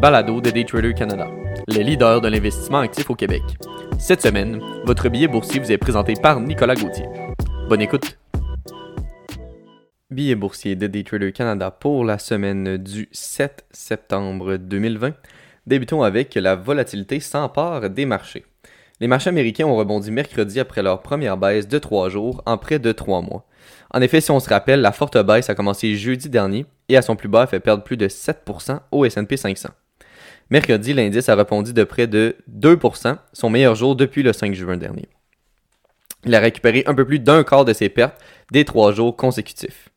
balado de Daytrader Canada, le leader de l'investissement actif au Québec. Cette semaine, votre billet boursier vous est présenté par Nicolas Gauthier. Bonne écoute! Billet boursier de Daytrader Canada pour la semaine du 7 septembre 2020. Débutons avec la volatilité s'empare des marchés. Les marchés américains ont rebondi mercredi après leur première baisse de trois jours en près de trois mois. En effet, si on se rappelle, la forte baisse a commencé jeudi dernier et à son plus bas a fait perdre plus de 7% au S&P 500. Mercredi, l'indice a répondu de près de 2%, son meilleur jour depuis le 5 juin dernier. Il a récupéré un peu plus d'un quart de ses pertes des trois jours consécutifs.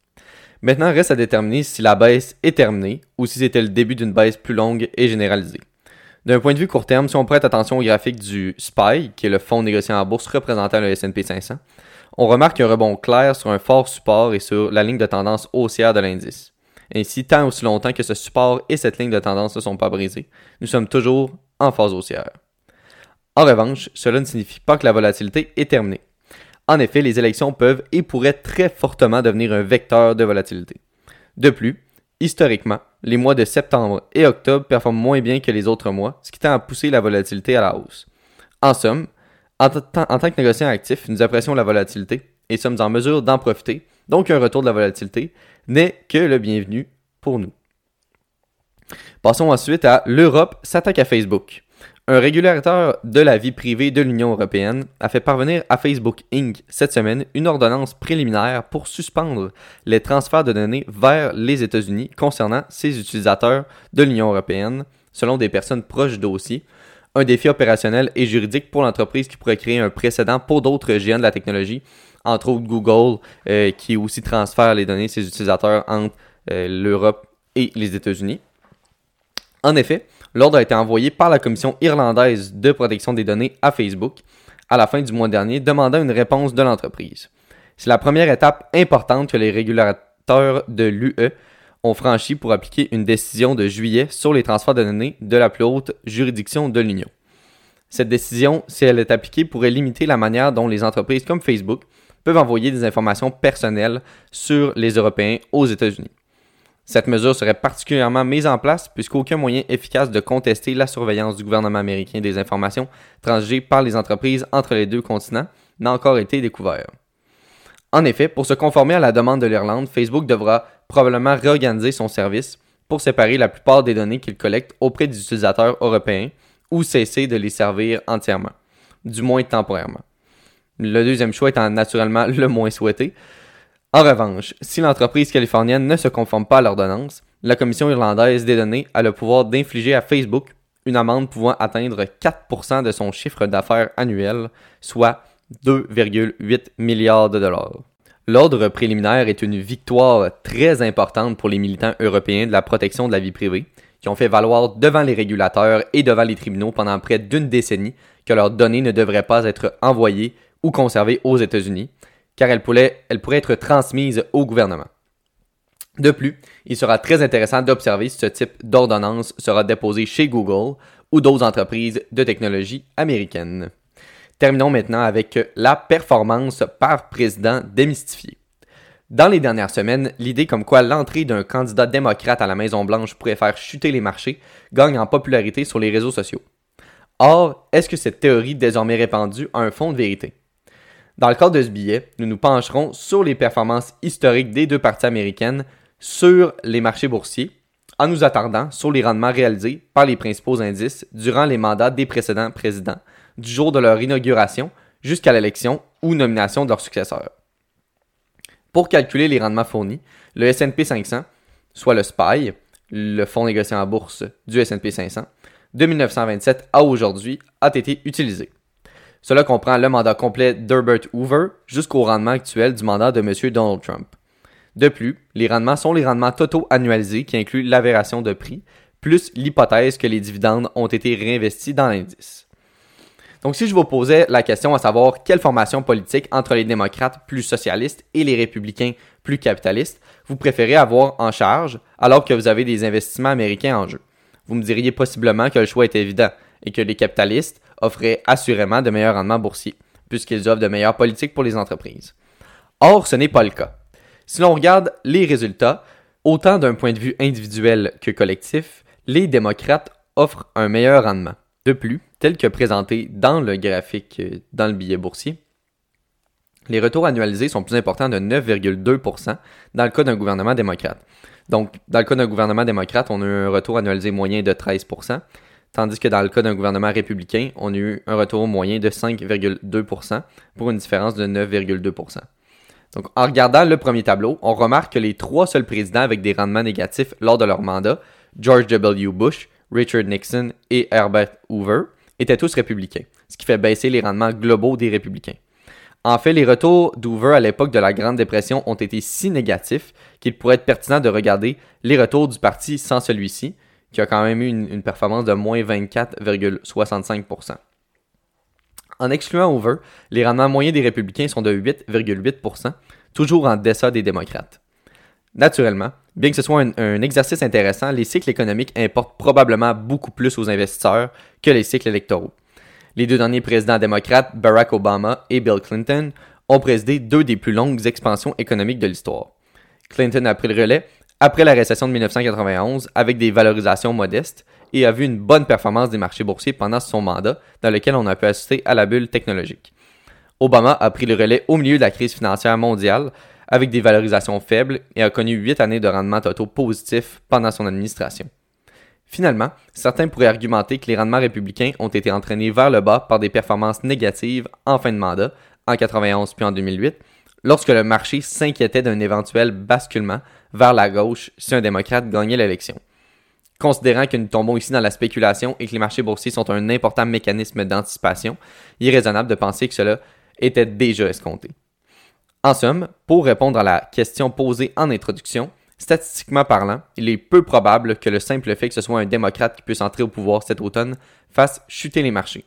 Maintenant, reste à déterminer si la baisse est terminée ou si c'était le début d'une baisse plus longue et généralisée. D'un point de vue court terme, si on prête attention au graphique du SPY, qui est le fonds négocié en bourse représentant le S&P 500, on remarque un rebond clair sur un fort support et sur la ligne de tendance haussière de l'indice. Ainsi, tant aussi longtemps que ce support et cette ligne de tendance ne sont pas brisés, nous sommes toujours en phase haussière. En revanche, cela ne signifie pas que la volatilité est terminée. En effet, les élections peuvent et pourraient très fortement devenir un vecteur de volatilité. De plus, historiquement, les mois de septembre et octobre performent moins bien que les autres mois, ce qui tend à pousser la volatilité à la hausse. En somme, en, tant que négociant actif, nous apprécions la volatilité et sommes en mesure d'en profiter, donc un retour de la volatilité n'est que le bienvenu nous. Passons ensuite à l'Europe s'attaque à Facebook. Un régulateur de la vie privée de l'Union européenne a fait parvenir à Facebook Inc. cette semaine une ordonnance préliminaire pour suspendre les transferts de données vers les États-Unis concernant ses utilisateurs de l'Union européenne, selon des personnes proches du dossier. Un défi opérationnel et juridique pour l'entreprise qui pourrait créer un précédent pour d'autres géants de la technologie, entre autres Google, euh, qui aussi transfère les données de ses utilisateurs entre l'Europe et les États-Unis. En effet, l'ordre a été envoyé par la Commission irlandaise de protection des données à Facebook à la fin du mois dernier, demandant une réponse de l'entreprise. C'est la première étape importante que les régulateurs de l'UE ont franchi pour appliquer une décision de juillet sur les transferts de données de la plus haute juridiction de l'Union. Cette décision, si elle est appliquée, pourrait limiter la manière dont les entreprises comme Facebook peuvent envoyer des informations personnelles sur les Européens aux États-Unis. Cette mesure serait particulièrement mise en place puisqu'aucun moyen efficace de contester la surveillance du gouvernement américain des informations transigées par les entreprises entre les deux continents n'a encore été découvert. En effet, pour se conformer à la demande de l'Irlande, Facebook devra probablement réorganiser son service pour séparer la plupart des données qu'il collecte auprès des utilisateurs européens ou cesser de les servir entièrement, du moins temporairement. Le deuxième choix étant naturellement le moins souhaité, en revanche, si l'entreprise californienne ne se conforme pas à l'ordonnance, la Commission irlandaise des données a le pouvoir d'infliger à Facebook une amende pouvant atteindre 4% de son chiffre d'affaires annuel, soit 2,8 milliards de dollars. L'ordre préliminaire est une victoire très importante pour les militants européens de la protection de la vie privée, qui ont fait valoir devant les régulateurs et devant les tribunaux pendant près d'une décennie que leurs données ne devraient pas être envoyées ou conservées aux États-Unis, car elle pourrait, être transmise au gouvernement. De plus, il sera très intéressant d'observer si ce type d'ordonnance sera déposé chez Google ou d'autres entreprises de technologie américaines. Terminons maintenant avec la performance par président démystifiée. Dans les dernières semaines, l'idée comme quoi l'entrée d'un candidat démocrate à la Maison-Blanche pourrait faire chuter les marchés gagne en popularité sur les réseaux sociaux. Or, est-ce que cette théorie désormais répandue a un fond de vérité? Dans le cadre de ce billet, nous nous pencherons sur les performances historiques des deux parties américaines sur les marchés boursiers, en nous attardant sur les rendements réalisés par les principaux indices durant les mandats des précédents présidents, du jour de leur inauguration jusqu'à l'élection ou nomination de leur successeur. Pour calculer les rendements fournis, le S&P 500, soit le SPY, le fonds négocié en bourse du S&P 500, de 1927 à aujourd'hui, a été utilisé. Cela comprend le mandat complet d'Herbert Hoover jusqu'au rendement actuel du mandat de M. Donald Trump. De plus, les rendements sont les rendements totaux annualisés qui incluent l'avération de prix, plus l'hypothèse que les dividendes ont été réinvestis dans l'indice. Donc si je vous posais la question à savoir quelle formation politique entre les démocrates plus socialistes et les républicains plus capitalistes vous préférez avoir en charge alors que vous avez des investissements américains en jeu, vous me diriez possiblement que le choix est évident et que les capitalistes offraient assurément de meilleurs rendements boursiers, puisqu'ils offrent de meilleures politiques pour les entreprises. Or, ce n'est pas le cas. Si l'on regarde les résultats, autant d'un point de vue individuel que collectif, Les démocrates offrent un meilleur rendement. De plus, tel que présenté dans le graphique euh, dans le billet boursier, les retours annualisés sont plus importants de 9,2% dans le cas d'un gouvernement démocrate. Donc, dans le cas d'un gouvernement démocrate, on a un retour annualisé moyen de 13%, tandis que dans le cas d'un gouvernement républicain, on a eu un retour moyen de 5,2% pour une différence de 9,2%. Donc, en regardant le premier tableau, on remarque que les trois seuls présidents avec des rendements négatifs lors de leur mandat, George W. Bush, Richard Nixon et Herbert Hoover, étaient tous républicains, ce qui fait baisser les rendements globaux des républicains. En fait, les retours d'Hoover à l'époque de la Grande Dépression ont été si négatifs qu'il pourrait être pertinent de regarder les retours du parti sans celui-ci, qui a quand même eu une, performance de moins 24,65%. En excluant Hoover, les rendements moyens des républicains sont de 8,8%, toujours en deçà des démocrates. Naturellement, bien que ce soit un, exercice intéressant, les cycles économiques importent probablement beaucoup plus aux investisseurs que les cycles électoraux. Les deux derniers présidents démocrates, Barack Obama et Bill Clinton, ont présidé deux des plus longues expansions économiques de l'histoire. Clinton a pris le relais après la récession de 1991 avec des valorisations modestes et a vu une bonne performance des marchés boursiers pendant son mandat, dans lequel on a pu assister à la bulle technologique. Obama a pris le relais au milieu de la crise financière mondiale avec des valorisations faibles et a connu huit années de rendement totaux positifs pendant son administration. Finalement, certains pourraient argumenter que les rendements républicains ont été entraînés vers le bas par des performances négatives en fin de mandat, en 91 puis en 2008, lorsque le marché s'inquiétait d'un éventuel basculement vers la gauche si un démocrate gagnait l'élection. Considérant que nous tombons ici dans la spéculation et que les marchés boursiers sont un important mécanisme d'anticipation, il est raisonnable de penser que cela était déjà escompté. En somme, pour répondre à la question posée en introduction, statistiquement parlant, il est peu probable que le simple fait que ce soit un démocrate qui puisse entrer au pouvoir cet automne fasse chuter les marchés.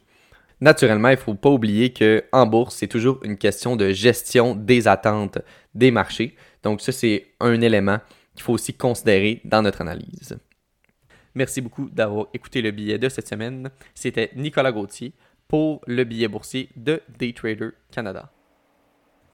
Naturellement, il ne faut pas oublier que en bourse, c'est toujours une question de gestion des attentes des marchés. Donc ça, c'est un élément qu'il faut aussi considérer dans notre analyse. Merci beaucoup d'avoir écouté le billet de cette semaine. C'était Nicolas Gauthier pour le billet boursier de Daytrader Canada.